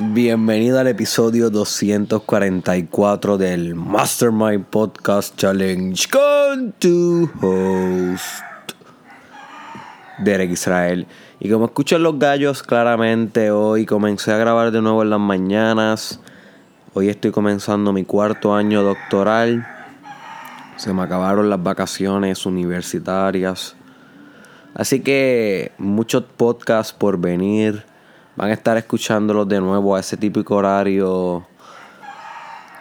Bienvenido al episodio 244 del Mastermind Podcast Challenge con tu host, Derek Israel. Y como escuchan los gallos claramente, hoy comencé a grabar de nuevo en las mañanas. Hoy estoy comenzando mi cuarto año doctoral. Se me acabaron las vacaciones universitarias. Así que muchos podcasts por venir van a estar escuchándolos de nuevo a ese típico horario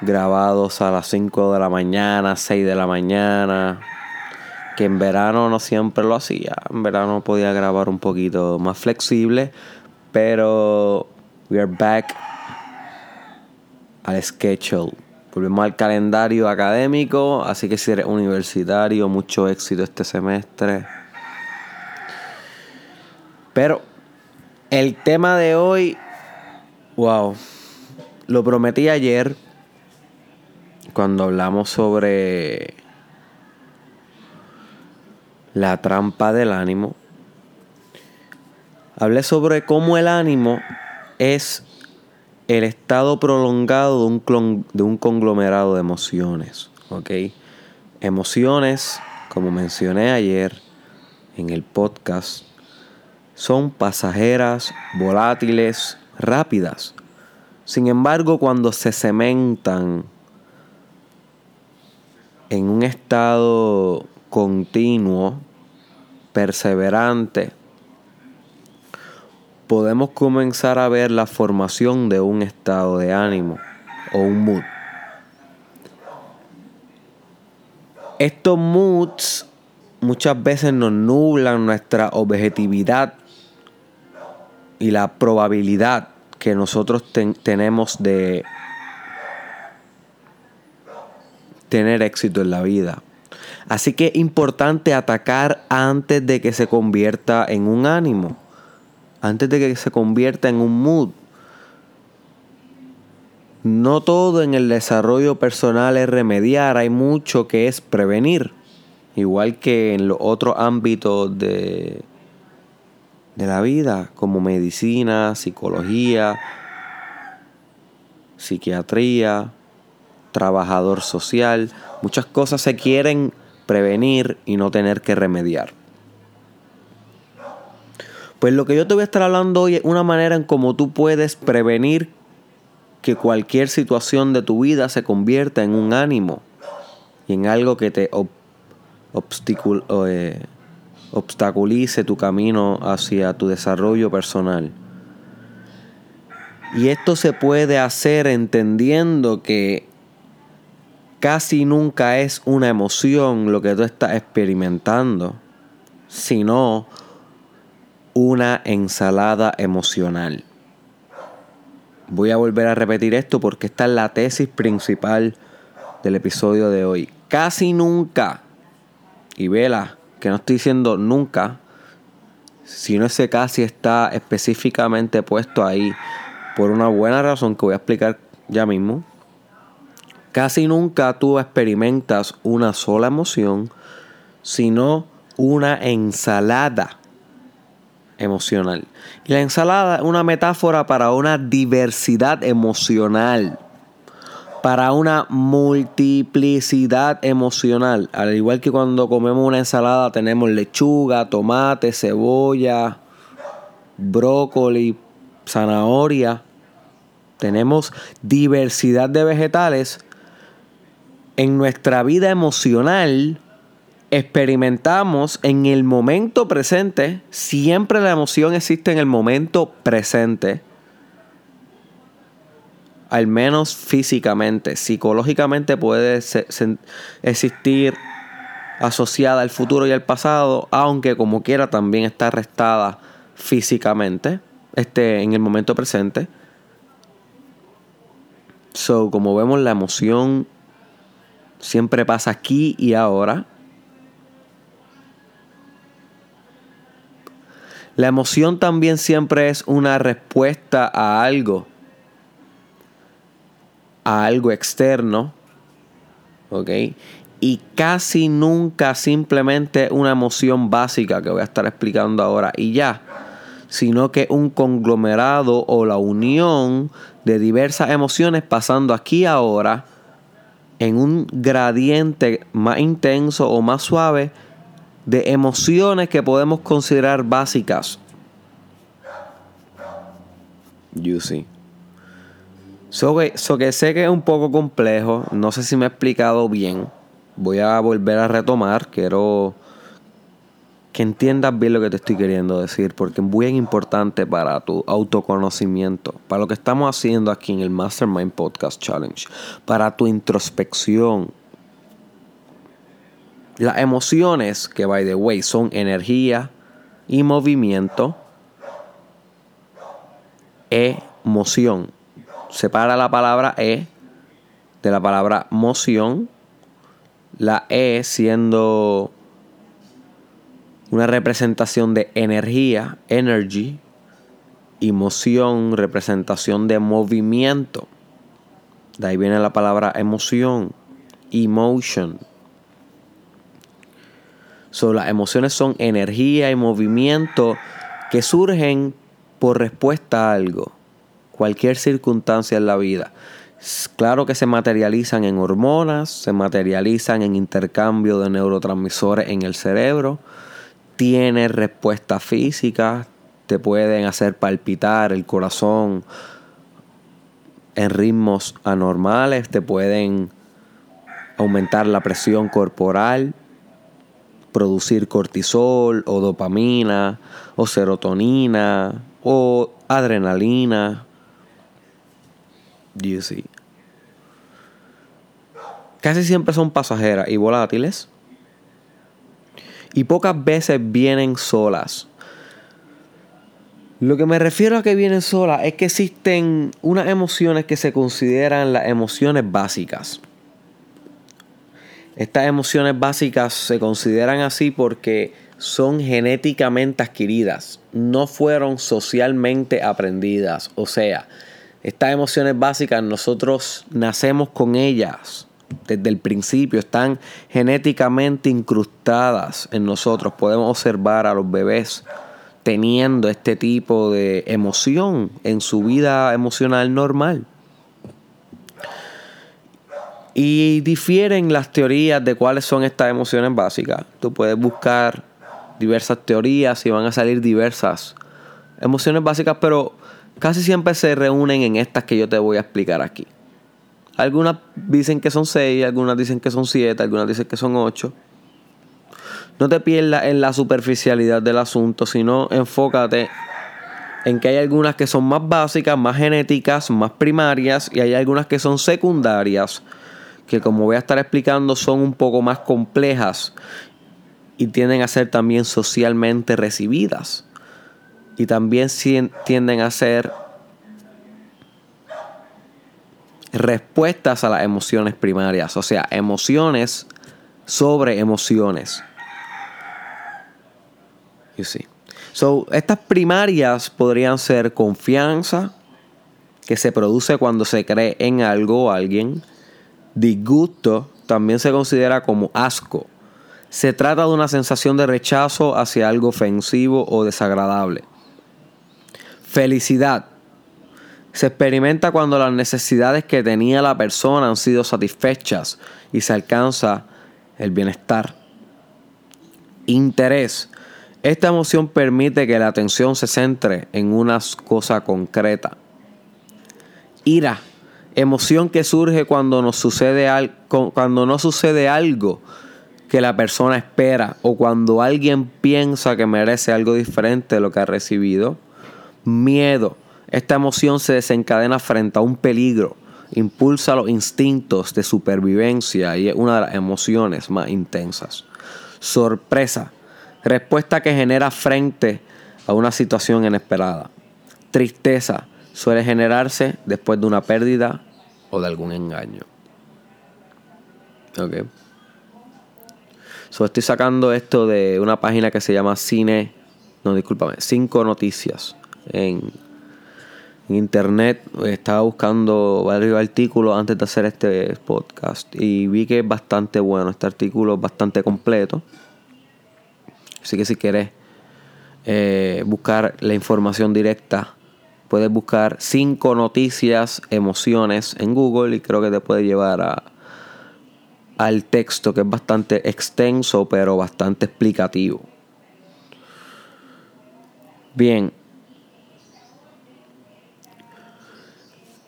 grabados a las 5 de la mañana, 6 de la mañana. Que en verano no siempre lo hacía. En verano podía grabar un poquito más flexible. Pero we are back al schedule. Volvemos al calendario académico. Así que si eres universitario, mucho éxito este semestre. Pero el tema de hoy, wow, lo prometí ayer cuando hablamos sobre la trampa del ánimo. Hablé sobre cómo el ánimo es el estado prolongado de un, de un conglomerado de emociones. ¿ok? Emociones, como mencioné ayer en el podcast, son pasajeras, volátiles, rápidas. Sin embargo, cuando se cementan en un estado continuo, perseverante, podemos comenzar a ver la formación de un estado de ánimo o un mood. Estos moods muchas veces nos nublan nuestra objetividad y la probabilidad que nosotros tenemos de tener éxito en la vida. Así que es importante atacar antes de que se convierta en un ánimo, antes de que se convierta en un mood. No todo en el desarrollo personal es remediar, hay mucho que es prevenir, igual que en los otros ámbitos de, de la vida, como medicina, psicología, psiquiatría, trabajador social. Muchas cosas se quieren prevenir y no tener que remediar. Pues lo que yo te voy a estar hablando hoy es una manera en cómo tú puedes prevenir que cualquier situación de tu vida se convierta en un ánimo y en algo que te obsticula, eh, obstaculice tu camino hacia tu desarrollo personal. Y esto se puede hacer entendiendo que casi nunca es una emoción lo que tú estás experimentando, sino una ensalada emocional. Voy a volver a repetir esto porque esta es la tesis principal del episodio de hoy. Casi nunca, y vela, que no estoy diciendo nunca, sino ese casi está específicamente puesto ahí por una buena razón que voy a explicar ya mismo. Casi nunca tú experimentas una sola emoción, sino una ensalada emocional. Y la ensalada es una metáfora para una diversidad emocional para una multiplicidad emocional. Al igual que cuando comemos una ensalada tenemos lechuga, tomate, cebolla, brócoli, zanahoria. Tenemos diversidad de vegetales. En nuestra vida emocional experimentamos en el momento presente. Siempre la emoción existe en el momento presente al menos físicamente. Psicológicamente puede existir asociada al futuro y al pasado, aunque como quiera también está restada físicamente, este, en el momento presente. So, como vemos, la emoción siempre pasa aquí y ahora. La emoción también siempre es una respuesta a algo a algo externo, ¿ok? Y casi nunca simplemente una emoción básica que voy a estar explicando ahora y ya, sino que un conglomerado o la unión de diversas emociones pasando aquí ahora en un gradiente más intenso o más suave de emociones que podemos considerar básicas. So que, sé que es un poco complejo, no sé si me he explicado bien. Voy a volver a retomar, quiero que entiendas bien lo que te estoy queriendo decir, porque es muy importante para tu autoconocimiento, para lo que estamos haciendo aquí en el Mastermind Podcast Challenge, para tu introspección. Las emociones, que by the way, son energía y movimiento, emoción. Separa la palabra e de la palabra moción, la e siendo una representación de energía, energy, emoción, representación de movimiento. De ahí viene la palabra emoción, emotion. So, las emociones son energía y movimiento que surgen por respuesta a algo, cualquier circunstancia en la vida. Claro que se materializan en hormonas, se materializan en intercambio de neurotransmisores en el cerebro, tiene respuesta física, te pueden hacer palpitar el corazón en ritmos anormales, te pueden aumentar la presión corporal, producir cortisol o dopamina o serotonina o adrenalina. Casi siempre son pasajeras y volátiles y pocas veces vienen solas. Lo que me refiero a que vienen solas es que existen unas emociones que se consideran las emociones básicas. Estas emociones básicas se consideran así porque son genéticamente adquiridas, no fueron socialmente aprendidas. O sea, estas emociones básicas nosotros nacemos con ellas desde el principio, están genéticamente incrustadas en nosotros. Podemos observar a los bebés teniendo este tipo de emoción en su vida emocional normal. Y difieren las teorías de cuáles son estas emociones básicas. Tú puedes buscar diversas teorías y van a salir diversas emociones básicas, pero casi siempre se reúnen en estas que yo te voy a explicar aquí. Algunas dicen que son seis, algunas dicen que son siete, algunas dicen que son ocho. No te pierdas en la superficialidad del asunto, sino enfócate en que hay algunas que son más básicas, más genéticas, más primarias y hay algunas que son secundarias, que como voy a estar explicando son un poco más complejas y tienden a ser también socialmente recibidas y también tienden a ser respuestas a las emociones primarias, o sea, emociones sobre emociones. You see. So, estas primarias podrían ser confianza, que se produce cuando se cree en algo o alguien. Disgusto también se considera como asco. Se trata de una sensación de rechazo hacia algo ofensivo o desagradable. Felicidad se experimenta cuando las necesidades que tenía la persona han sido satisfechas y se alcanza el bienestar. Interés. Esta emoción permite que la atención se centre en una cosa concreta. Ira. Emoción que surge cuando, cuando no sucede algo que la persona espera o cuando alguien piensa que merece algo diferente de lo que ha recibido. Miedo esta emoción se desencadena frente a un peligro, impulsa los instintos de supervivencia y es una de las emociones más intensas. Sorpresa, respuesta que genera frente a una situación inesperada. Tristeza suele generarse después de una pérdida o de algún engaño. Ok. Estoy sacando esto de una página que se llama Cine. No, discúlpame. Cinco noticias en internet estaba buscando varios artículos antes de hacer este podcast y vi que es bastante bueno. Este artículo es bastante completo. Así que si quieres eh, buscar la información directa. Puedes buscar cinco noticias, emociones en Google y creo que te puede llevar a, al texto que es bastante extenso pero bastante explicativo. Bien.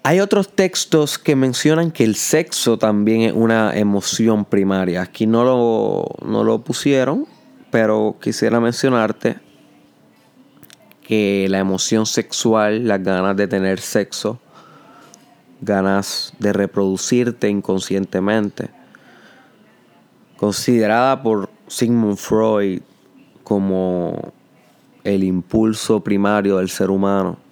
Hay otros textos que mencionan que el sexo también es una emoción primaria. Aquí no lo, no lo pusieron, pero quisiera mencionarte que la emoción sexual, las ganas de tener sexo, ganas de reproducirte inconscientemente, considerada por Sigmund Freud como el impulso primario del ser humano.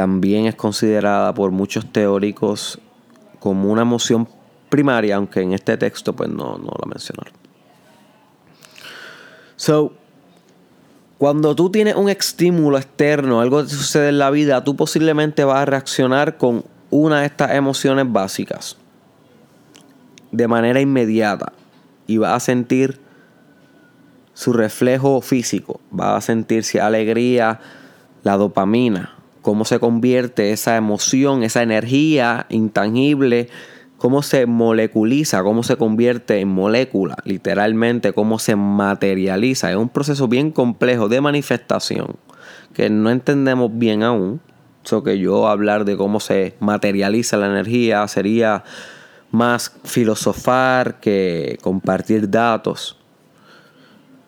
También es considerada por muchos teóricos como una emoción primaria, aunque en este texto pues no, no la mencionaron. So, cuando tú tienes un estímulo externo, algo que sucede en la vida, tú posiblemente vas a reaccionar con una de estas emociones básicas de manera inmediata y vas a sentir su reflejo físico, va a sentirse alegría, la dopamina, cómo se convierte esa emoción, esa energía intangible, cómo se moleculiza, cómo se convierte en molécula, literalmente, cómo se materializa. Es un proceso bien complejo de manifestación que no entendemos bien aún. Eso que yo hablar de cómo se materializa la energía sería más filosofar que compartir datos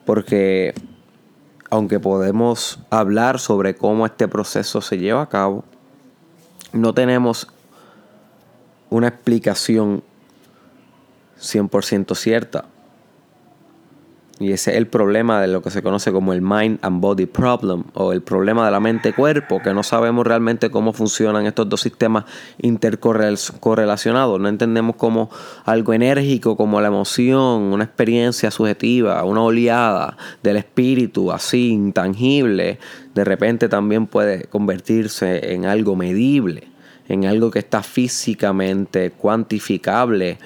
porque aunque podemos hablar sobre cómo este proceso se lleva a cabo, no tenemos una explicación 100% cierta. Y ese es el problema de lo que se conoce como el mind and body problem o el problema de la mente-cuerpo, que no sabemos realmente cómo funcionan estos dos sistemas intercorrelacionados. No entendemos cómo algo enérgico como la emoción, una experiencia subjetiva, una oleada del espíritu así intangible, de repente también puede convertirse en algo medible, en algo que está físicamente cuantificable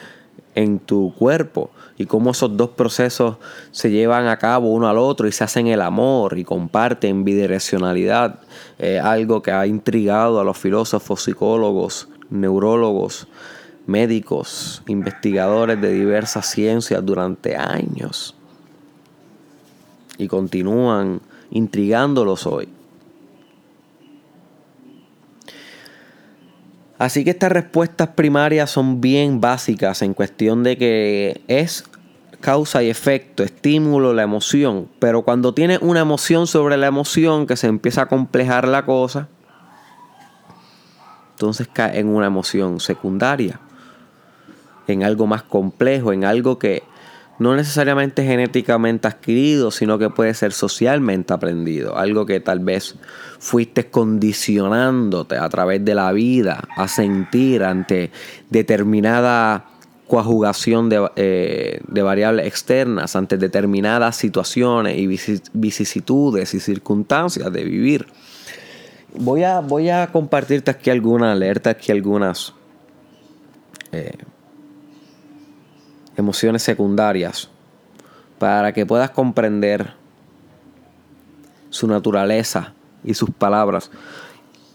en tu cuerpo y cómo esos dos procesos se llevan a cabo uno al otro y se hacen el amor y comparten bidireccionalidad, algo que ha intrigado a los filósofos, psicólogos, neurólogos, médicos, investigadores de diversas ciencias durante años y continúan intrigándolos hoy. Así que estas respuestas primarias son bien básicas en cuestión de que es causa y efecto, estímulo, la emoción. Pero cuando tienes una emoción sobre la emoción que se empieza a complejar la cosa, entonces cae en una emoción secundaria, en algo más complejo, en algo que no necesariamente genéticamente adquirido, sino que puede ser socialmente aprendido. Algo que tal vez fuiste condicionándote a través de la vida a sentir ante determinada coajugación de, eh, variables externas, ante determinadas situaciones y vicisitudes y circunstancias de vivir. Voy a, voy a compartirte aquí alguna alerta, aquí algunas... Eh, emociones secundarias para que puedas comprender su naturaleza y sus palabras.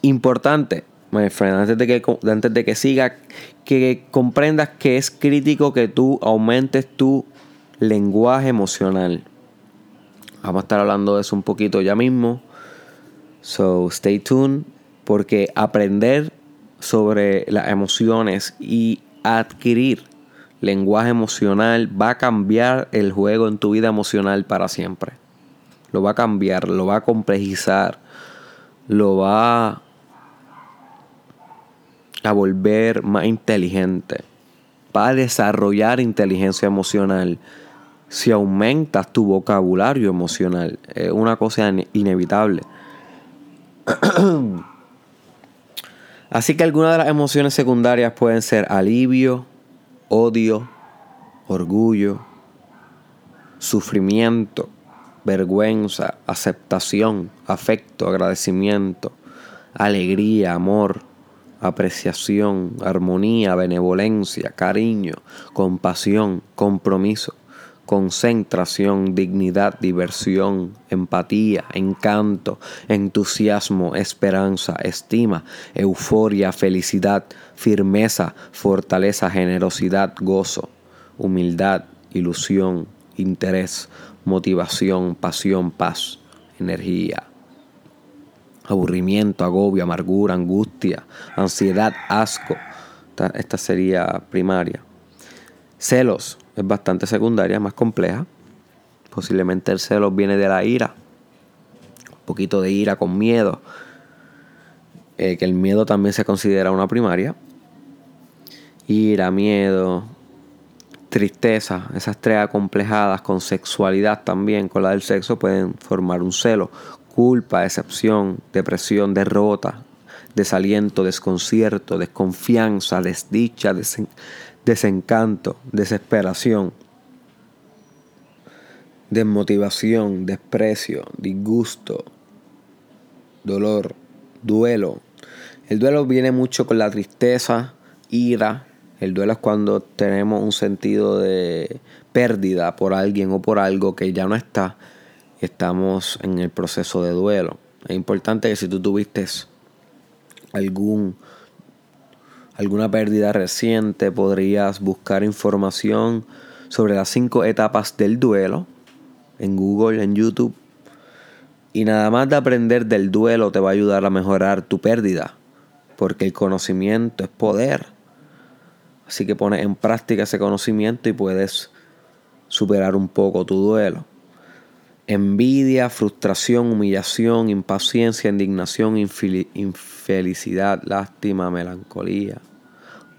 Importante, antes de que, antes de que siga, que comprendas que es crítico que tú aumentes tu lenguaje emocional. Vamos a estar hablando de eso un poquito ya mismo. So stay tuned porque aprender sobre las emociones y adquirir lenguaje emocional va a cambiar el juego en tu vida emocional para siempre. Lo va a cambiar, lo va a complejizar, lo va a volver más inteligente. Va a desarrollar inteligencia emocional si aumentas tu vocabulario emocional. Es una cosa inevitable. Así que algunas de las emociones secundarias pueden ser alivio, odio, orgullo, sufrimiento, vergüenza, aceptación, afecto, agradecimiento, alegría, amor, apreciación, armonía, benevolencia, cariño, compasión, compromiso, concentración, dignidad, diversión, empatía, encanto, entusiasmo, esperanza, estima, euforia, felicidad, firmeza, fortaleza, generosidad, gozo, humildad, ilusión, interés, motivación, pasión, paz, energía, aburrimiento, agobio, amargura, angustia, ansiedad, asco. Esta, sería primaria. Celos es bastante secundaria, más compleja. Posiblemente el celos viene de la ira. Un poquito de ira con miedo. Eh, que el miedo también se considera una primaria. Ira, miedo, tristeza, esas tres acomplejadas con sexualidad también, con la del sexo, pueden formar un celo. Culpa, decepción, depresión, derrota, desaliento, desconcierto, desconfianza, desdicha, desencanto, desesperación, desmotivación, desprecio, disgusto, dolor, duelo. El duelo viene mucho con la tristeza, ira, el duelo es cuando tenemos un sentido de pérdida por alguien o por algo que ya no está. Estamos en el proceso de duelo. Es importante que si tú tuviste algún, alguna pérdida reciente, podrías buscar información sobre las cinco etapas del duelo en Google, en YouTube. Y nada más de aprender del duelo te va a ayudar a mejorar tu pérdida. Porque el conocimiento es poder. Así que pones en práctica ese conocimiento y puedes superar un poco tu duelo. Envidia, frustración, humillación, impaciencia, indignación, infelicidad, lástima, melancolía,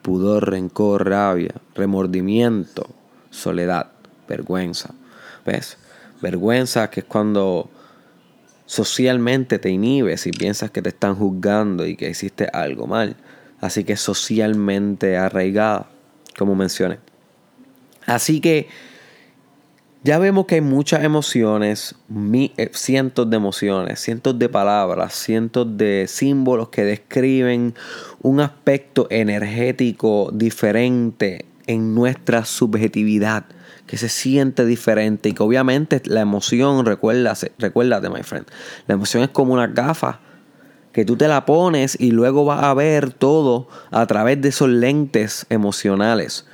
pudor, rencor, rabia, remordimiento, soledad, vergüenza. ¿Ves? Vergüenza que es cuando socialmente te inhibes y piensas que te están juzgando y que hiciste algo mal así que socialmente arraigada, como mencioné. Así que ya vemos que hay muchas emociones, eh, cientos de emociones, cientos de palabras, cientos de símbolos que describen un aspecto energético diferente en nuestra subjetividad, que se siente diferente y que obviamente la emoción, recuérdate, recuérdate, my friend, la emoción es como una gafa que tú te la pones y luego vas a ver todo a través de esos lentes emocionales.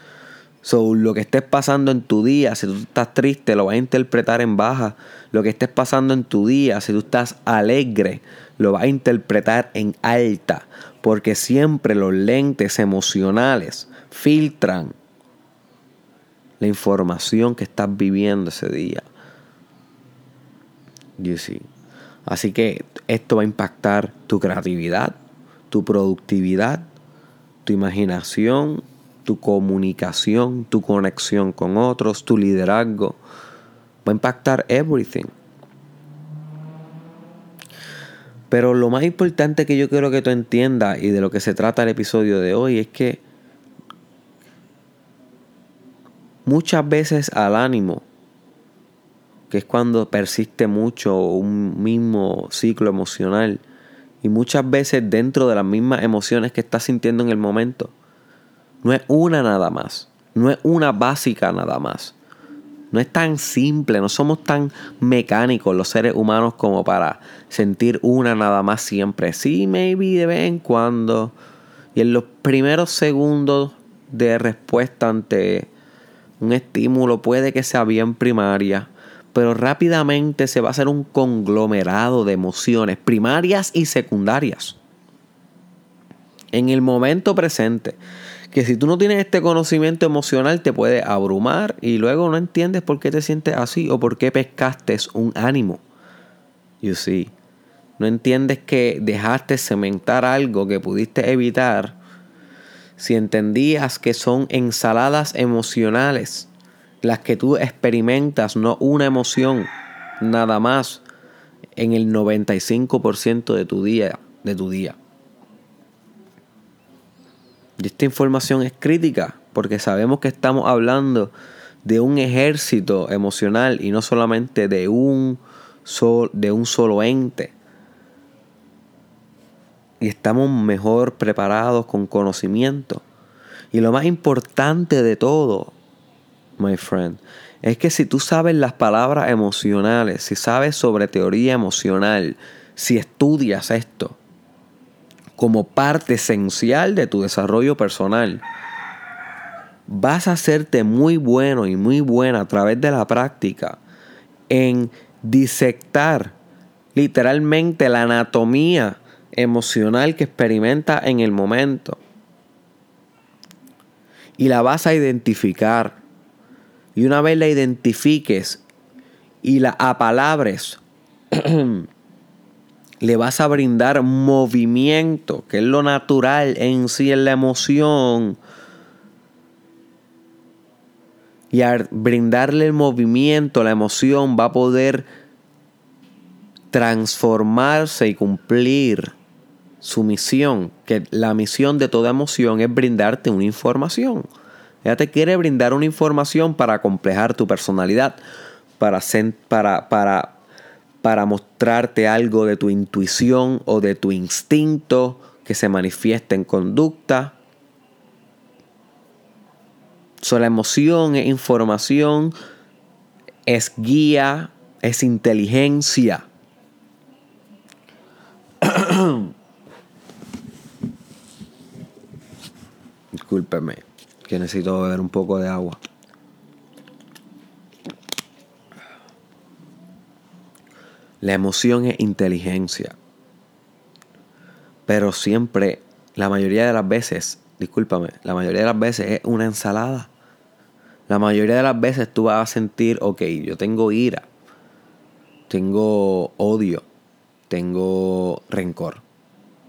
So, lo que estés pasando en tu día, si tú estás triste, lo vas a interpretar en baja. Lo que estés pasando en tu día, si tú estás alegre, lo vas a interpretar en alta. Porque siempre los lentes emocionales filtran la información que estás viviendo ese día. You see. Así que esto va a impactar tu creatividad, tu productividad, tu imaginación, tu comunicación, tu conexión con otros, tu liderazgo. Va a impactar everything. Pero lo más importante que yo quiero que tú entiendas y de lo que se trata el episodio de hoy es que muchas veces al ánimo que es cuando persiste mucho un mismo ciclo emocional y muchas veces dentro de las mismas emociones que estás sintiendo en el momento. No es una nada más, no es una básica nada más. No es tan simple, no somos tan mecánicos los seres humanos como para sentir una nada más siempre. Sí, maybe de vez en cuando. Y en los primeros segundos de respuesta ante un estímulo puede que sea bien primaria pero rápidamente se va a hacer un conglomerado de emociones primarias y secundarias. En el momento presente, que si tú no tienes este conocimiento emocional te puede abrumar y luego no entiendes por qué te sientes así o por qué pescaste un ánimo. You see. No entiendes que dejaste cementar algo que pudiste evitar si entendías que son ensaladas emocionales las que tú experimentas, no una emoción, nada más, en el 95% de tu día, de tu día. Y esta información es crítica porque sabemos que estamos hablando de un ejército emocional y no solamente de un, de un solo ente. Y estamos mejor preparados con conocimiento. Y lo más importante de todo my friend, es que si tú sabes las palabras emocionales, si sabes sobre teoría emocional, si estudias esto como parte esencial de tu desarrollo personal, vas a hacerte muy bueno y muy buena a través de la práctica en disectar literalmente la anatomía emocional que experimenta en el momento. Y la vas a identificar. Y una vez la identifiques y la apalabres, le vas a brindar movimiento, que es lo natural en sí en la emoción. Y al brindarle el movimiento, la emoción va a poder transformarse y cumplir su misión, que la misión de toda emoción es brindarte una información. Ella te quiere brindar una información para complejar tu personalidad, para, para, para, para mostrarte algo de tu intuición o de tu instinto que se manifiesta en conducta. So, la emoción es información, es guía, es inteligencia. Discúlpeme, que necesito beber un poco de agua. La emoción es inteligencia. Pero siempre, la mayoría de las veces, discúlpame, la mayoría de las veces es una ensalada. La mayoría de las veces tú vas a sentir, ok, yo tengo ira, tengo odio, tengo rencor,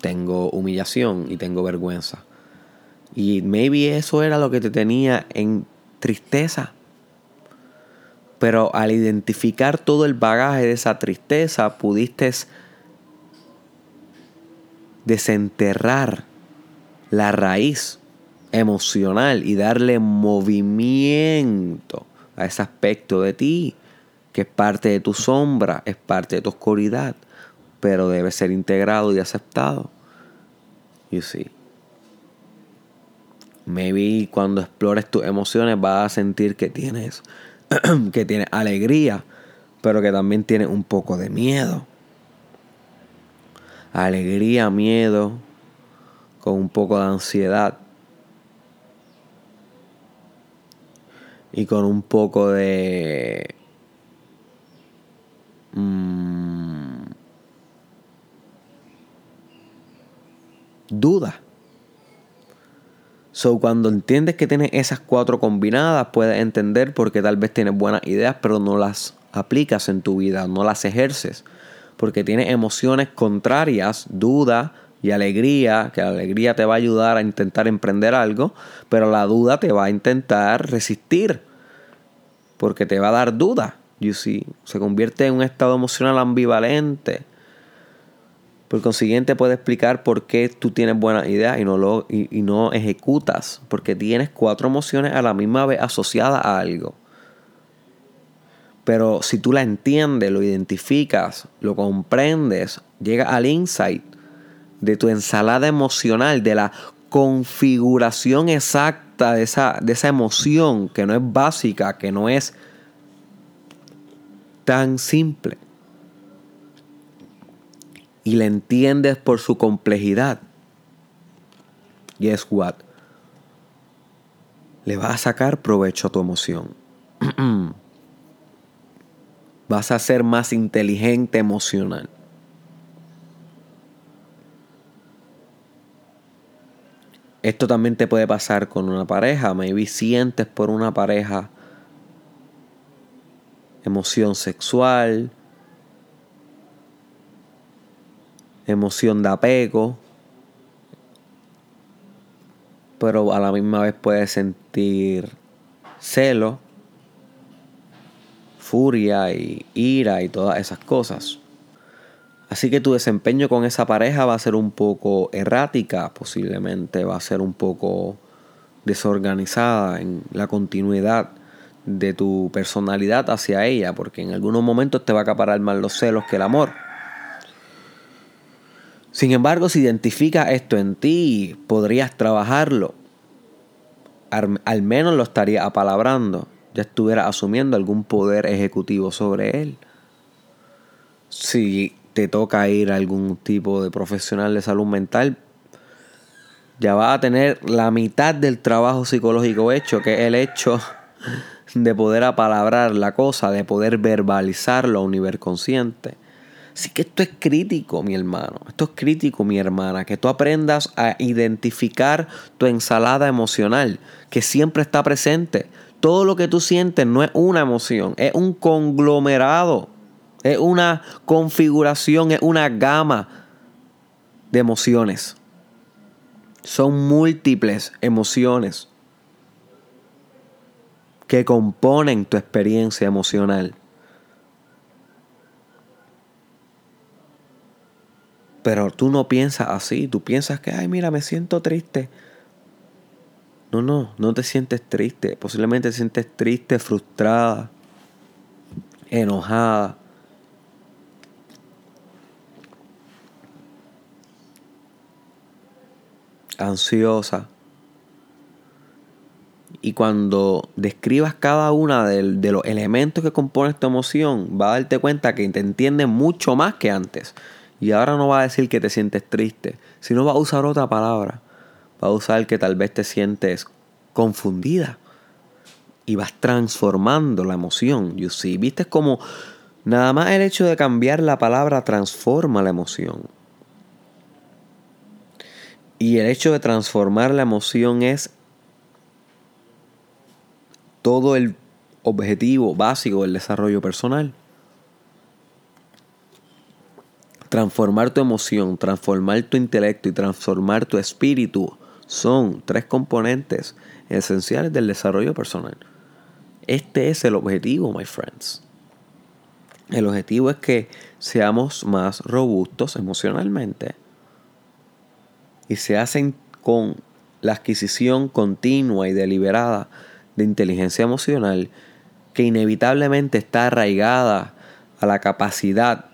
tengo humillación y tengo vergüenza. Y maybe eso era lo que te tenía en tristeza. Pero al identificar todo el bagaje de esa tristeza, pudiste desenterrar la raíz emocional y darle movimiento a ese aspecto de ti, que es parte de tu sombra, es parte de tu oscuridad, pero debe ser integrado y aceptado. You see. Maybe cuando explores tus emociones vas a sentir que tienes, que tienes alegría, pero que también tienes un poco de miedo. Alegría, miedo, con un poco de ansiedad. Y con un poco de... Mm, duda. So, cuando entiendes que tienes esas cuatro combinadas, puedes entender por qué tal vez tienes buenas ideas, pero no las aplicas en tu vida, no las ejerces. Porque tienes emociones contrarias, duda y alegría, que la alegría te va a ayudar a intentar emprender algo, pero la duda te va a intentar resistir. Porque te va a dar duda. You see? Se convierte en un estado emocional ambivalente por consiguiente, puede explicar por qué tú tienes buenas ideas y no, lo, y, no ejecutas, porque tienes cuatro emociones a la misma vez asociadas a algo. Pero si tú la entiendes, lo identificas, lo comprendes, llega al insight de tu ensalada emocional, de la configuración exacta de esa, de esa emoción que no es básica, que no es tan simple y la entiendes por su complejidad, guess what? Le vas a sacar provecho a tu emoción. vas a ser más inteligente emocional. Esto también te puede pasar con una pareja. Maybe sientes por una pareja emoción sexual, emoción de apego, pero a la misma vez puedes sentir celo, furia y ira y todas esas cosas. Así que tu desempeño con esa pareja va a ser un poco errática, posiblemente va a ser un poco desorganizada en la continuidad de tu personalidad hacia ella, porque en algunos momentos te va a acaparar más los celos que el amor. Sin embargo, si identificas esto en ti, podrías trabajarlo. Al, menos lo estarías apalabrando. ya estuviera asumiendo algún poder ejecutivo sobre él. Si te toca ir a algún tipo de profesional de salud mental, ya vas a tener la mitad del trabajo psicológico hecho, que es el hecho de poder apalabrar la cosa, de poder verbalizarlo a un nivel consciente. Así que esto es crítico, mi hermano. Esto es crítico, mi hermana. Que tú aprendas a identificar tu ensalada emocional, que siempre está presente. Todo lo que tú sientes no es una emoción, es un conglomerado, es una configuración, es una gama de emociones. Son múltiples emociones que componen tu experiencia emocional. Pero tú no piensas así, tú piensas que, ay, mira, me siento triste. No, no, no te sientes triste. Posiblemente te sientes triste, frustrada, enojada. ansiosa. Y cuando describas cada una de, de, los elementos que componen esta emoción, va a darte cuenta que te entiende mucho más que antes. Y ahora no va a decir que te sientes triste, sino va a usar otra palabra. Va a usar que tal vez te sientes confundida. Y vas transformando la emoción. You see, viste como nada más el hecho de cambiar la palabra transforma la emoción. Y el hecho de transformar la emoción es todo el objetivo básico del desarrollo personal. Transformar tu emoción, transformar tu intelecto y transformar tu espíritu son tres componentes esenciales del desarrollo personal. Este es el objetivo, my friends. El objetivo es que seamos más robustos emocionalmente y se hacen con la adquisición continua y deliberada de inteligencia emocional que inevitablemente está arraigada a la capacidad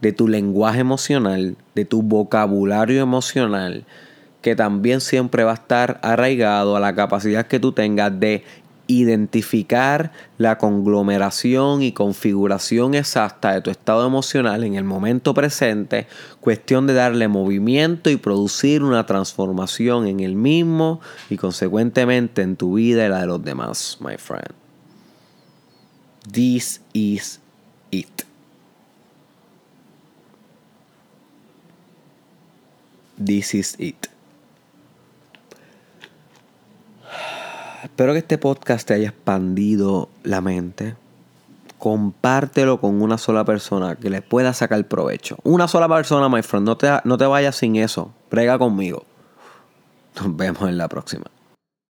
de tu lenguaje emocional, de tu vocabulario emocional, que también siempre va a estar arraigado a la capacidad que tú tengas de identificar la conglomeración y configuración exacta de tu estado emocional en el momento presente, cuestión de darle movimiento y producir una transformación en el mismo y consecuentemente en tu vida y la de los demás, my friend. This is it. This is it. Espero que este podcast te haya expandido la mente. Compártelo con una sola persona que le pueda sacar provecho. Una sola persona, my friend. No te, no te vayas sin eso. Prega conmigo. Nos vemos en la próxima.